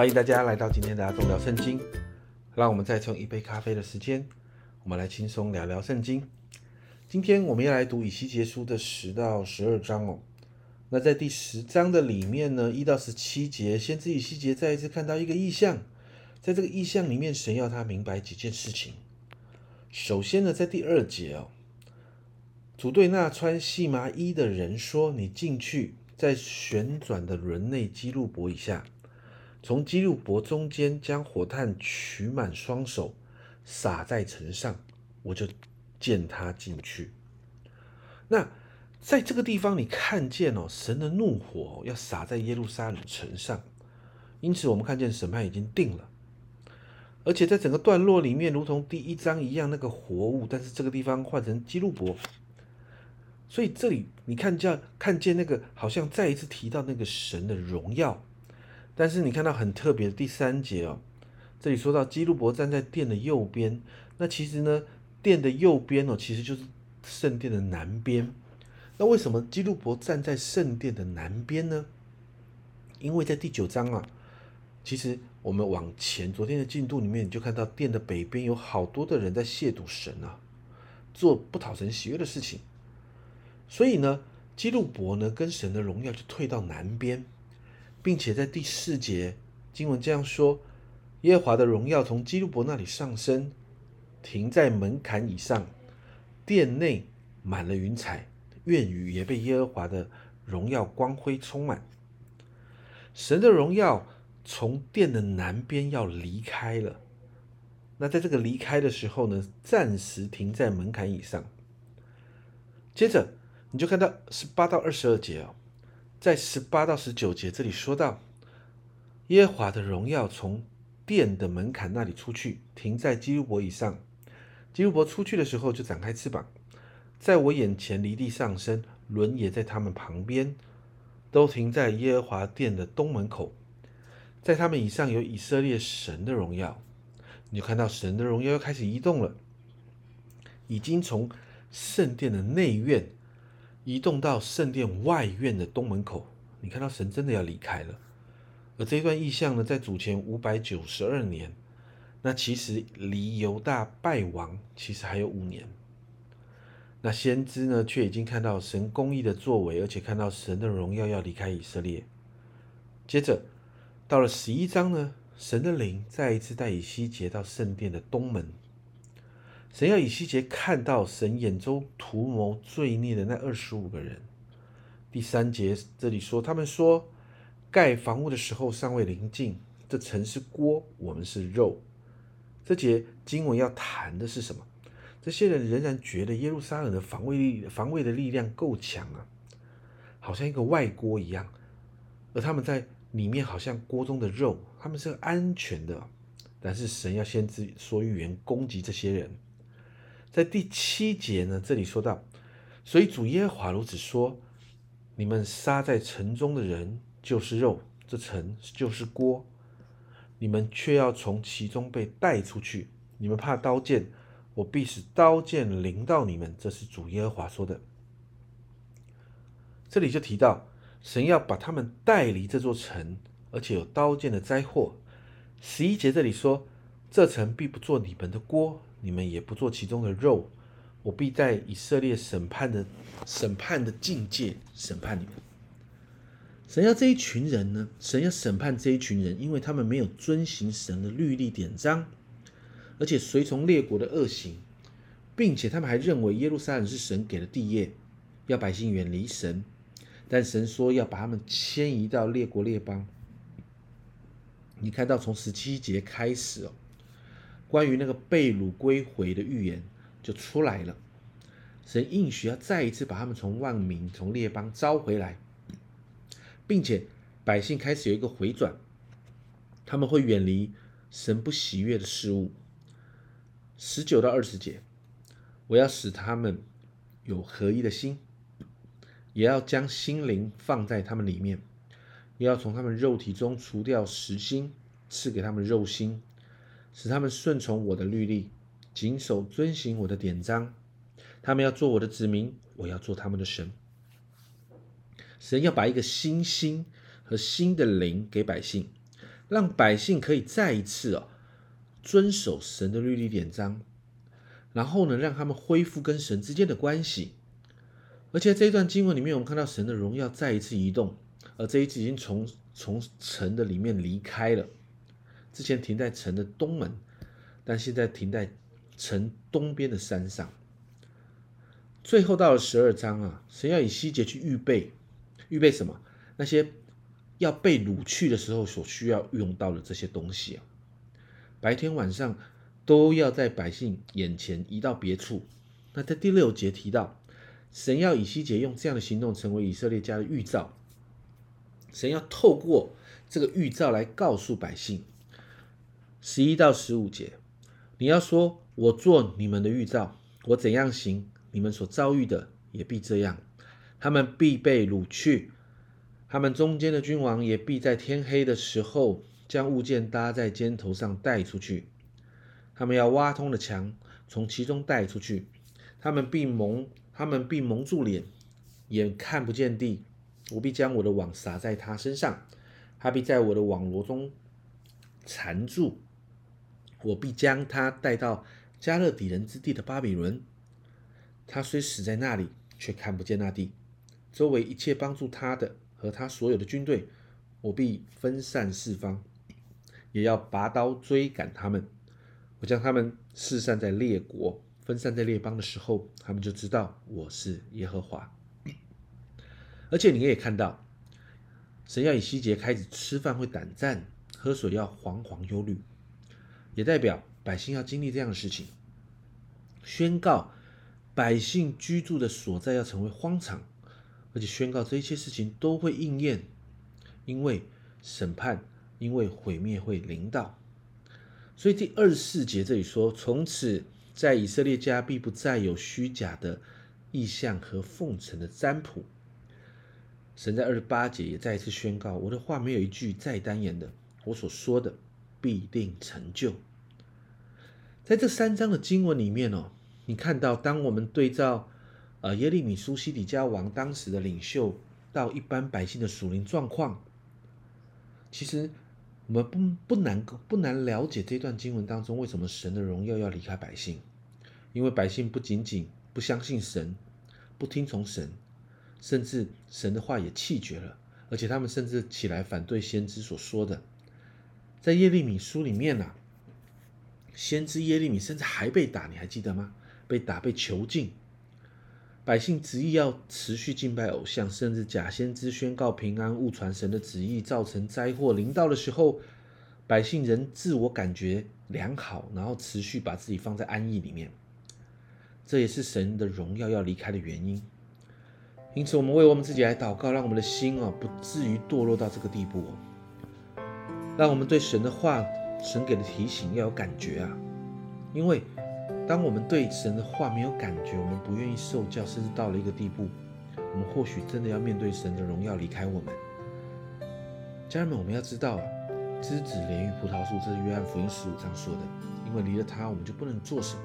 欢迎大家来到今天的阿忠聊圣经。让我们再从一杯咖啡的时间，我们来轻松聊聊圣经。今天我们要来读以西结书的十到十二章哦。那在第十章的里面呢，一到十七节，先知以西结再一次看到一个意象，在这个意象里面，神要他明白几件事情。首先呢，在第二节哦，主对那穿细麻衣的人说：“你进去，在旋转的轮内基路伯以下。”从基路伯中间将火炭取满双手，撒在城上，我就见他进去。那在这个地方，你看见哦，神的怒火要撒在耶路撒冷城上，因此我们看见审判已经定了。而且在整个段落里面，如同第一章一样，那个活物，但是这个地方换成基路伯，所以这里你看见看见那个好像再一次提到那个神的荣耀。但是你看到很特别的第三节哦，这里说到基路伯站在殿的右边，那其实呢，殿的右边哦，其实就是圣殿的南边。那为什么基路伯站在圣殿的南边呢？因为在第九章啊，其实我们往前昨天的进度里面，你就看到殿的北边有好多的人在亵渎神啊，做不讨神喜悦的事情。所以呢，基路伯呢跟神的荣耀就退到南边。并且在第四节经文这样说：耶和华的荣耀从基路伯那里上升，停在门槛以上，殿内满了云彩，院宇也被耶和华的荣耀光辉充满。神的荣耀从殿的南边要离开了。那在这个离开的时候呢，暂时停在门槛以上。接着你就看到十八到二十二节哦。在十八到十九节这里说到，耶和华的荣耀从殿的门槛那里出去，停在基路伯以上。基路伯出去的时候就展开翅膀，在我眼前离地上升，轮也在他们旁边，都停在耶和华殿的东门口。在他们以上有以色列神的荣耀，你就看到神的荣耀又开始移动了，已经从圣殿的内院。移动到圣殿外院的东门口，你看到神真的要离开了。而这段意象呢，在主前五百九十二年，那其实离犹大败亡其实还有五年。那先知呢，却已经看到神公义的作为，而且看到神的荣耀要离开以色列。接着到了十一章呢，神的灵再一次带以西结到圣殿的东门。神要以西结看到神眼中图谋罪孽的那二十五个人。第三节这里说，他们说盖房屋的时候尚未临近，这城是锅，我们是肉。这节经文要谈的是什么？这些人仍然觉得耶路撒冷的防卫力、防卫的力量够强啊，好像一个外锅一样，而他们在里面好像锅中的肉，他们是安全的。但是神要先知说预言攻击这些人。在第七节呢，这里说到，所以主耶和华如此说：你们杀在城中的人就是肉，这城就是锅，你们却要从其中被带出去。你们怕刀剑，我必使刀剑临到你们。这是主耶和华说的。这里就提到，神要把他们带离这座城，而且有刀剑的灾祸。十一节这里说，这城必不做你们的锅。你们也不做其中的肉，我必在以色列审判的审判的境界审判你们。神要这一群人呢？神要审判这一群人，因为他们没有遵行神的律例典章，而且随从列国的恶行，并且他们还认为耶路撒冷是神给的地业，要百姓远离神。但神说要把他们迁移到列国列邦。你看到从十七节开始哦。关于那个被掳归回的预言就出来了，神应许要再一次把他们从万民、从列邦招回来，并且百姓开始有一个回转，他们会远离神不喜悦的事物。十九到二十节，我要使他们有合一的心，也要将心灵放在他们里面，也要从他们肉体中除掉实心，赐给他们肉心。使他们顺从我的律例，谨守遵行我的典章。他们要做我的子民，我要做他们的神。神要把一个新心和新的灵给百姓，让百姓可以再一次哦遵守神的律例典章，然后呢，让他们恢复跟神之间的关系。而且这一段经文里面，我们看到神的荣耀再一次移动，而这一次已经从从城的里面离开了。之前停在城的东门，但现在停在城东边的山上。最后到了十二章啊，神要以西结去预备，预备什么？那些要被掳去的时候所需要用到的这些东西啊，白天晚上都要在百姓眼前移到别处。那在第六节提到。神要以西结用这样的行动成为以色列家的预兆。神要透过这个预兆来告诉百姓。十一到十五节，你要说：“我做你们的预兆，我怎样行，你们所遭遇的也必这样。他们必被掳去，他们中间的君王也必在天黑的时候将物件搭在肩头上带出去。他们要挖通了墙，从其中带出去。他们必蒙。”他们必蒙住脸，眼看不见地。我必将我的网撒在他身上，他必在我的网罗中缠住。我必将他带到加勒底人之地的巴比伦。他虽死在那里，却看不见那地。周围一切帮助他的和他所有的军队，我必分散四方，也要拔刀追赶他们。我将他们四散在列国。分散在列邦的时候，他们就知道我是耶和华。而且你也看到，神要以西结开始吃饭会胆战，喝水要惶惶忧虑，也代表百姓要经历这样的事情。宣告百姓居住的所在要成为荒场，而且宣告这一切事情都会应验，因为审判，因为毁灭会临到。所以第二十四节这里说，从此。在以色列家必不再有虚假的意象和奉承的占卜。神在二十八节也再一次宣告：我的话没有一句再单言的，我所说的必定成就。在这三章的经文里面哦，你看到，当我们对照呃耶利米苏西底家王当时的领袖到一般百姓的属灵状况，其实。我们不不难不难了解这段经文当中为什么神的荣耀要离开百姓，因为百姓不仅仅不相信神，不听从神，甚至神的话也弃绝了，而且他们甚至起来反对先知所说的。在耶利米书里面呢，先知耶利米甚至还被打，你还记得吗？被打被囚禁。百姓执意要持续敬拜偶像，甚至假先知宣告平安、误传神的旨意，造成灾祸临到的时候，百姓仍自我感觉良好，然后持续把自己放在安逸里面。这也是神的荣耀要离开的原因。因此，我们为我们自己来祷告，让我们的心啊不至于堕落到这个地步。让我们对神的话、神给的提醒要有感觉啊，因为。当我们对神的话没有感觉，我们不愿意受教，甚至到了一个地步，我们或许真的要面对神的荣耀离开我们。家人们，我们要知道，枝子连于葡萄树，这是约翰福音十五章说的。因为离了它，我们就不能做什么，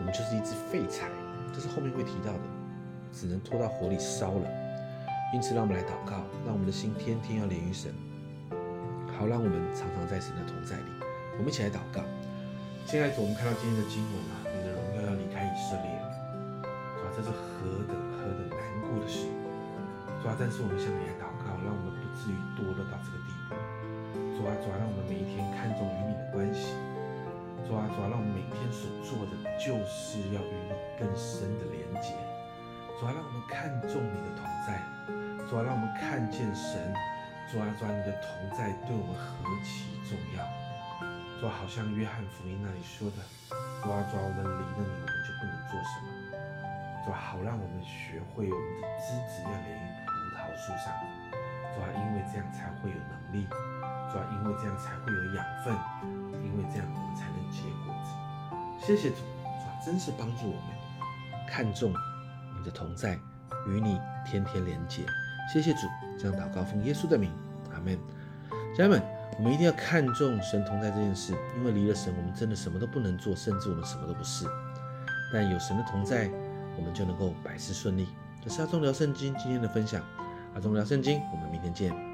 我们就是一只废柴，这是后面会提到的，只能拖到火里烧了。因此，让我们来祷告，让我们的心天天要连于神，好让我们常常在神的同在里。我们一起来祷告。现在主，我们看到今天的经文啊，你的荣耀要离开以色列了，是吧？这是何等何等难过的事，主啊？但是我们向你来祷告，让我们不至于堕落到这个地步。主啊，主啊，让我们每一天看重与你的关系。主啊，主啊，让我们每天所做的就是要与你更深的连接。主啊，让我们看重你的同在。主啊，让我们看见神。主啊，主啊，你的同在对我们何其重要。说好像约翰福音那里说的，主啊，主啊，我们离了你，我们就不能做什么。主啊，好让我们学会我们的枝子要连于葡萄树上。主啊，因为这样才会有能力。主啊，因为这样才会有养分。因为这样我们才能结果子。谢谢主，主啊，真是帮助我们看重你的同在，与你天天连接。谢谢主，这样祷告奉耶稣的名，门。家人们。我们一定要看重神同在这件事，因为离了神，我们真的什么都不能做，甚至我们什么都不是。但有神的同在，我们就能够百事顺利。这是阿忠聊圣经今天的分享，阿忠聊圣经，我们明天见。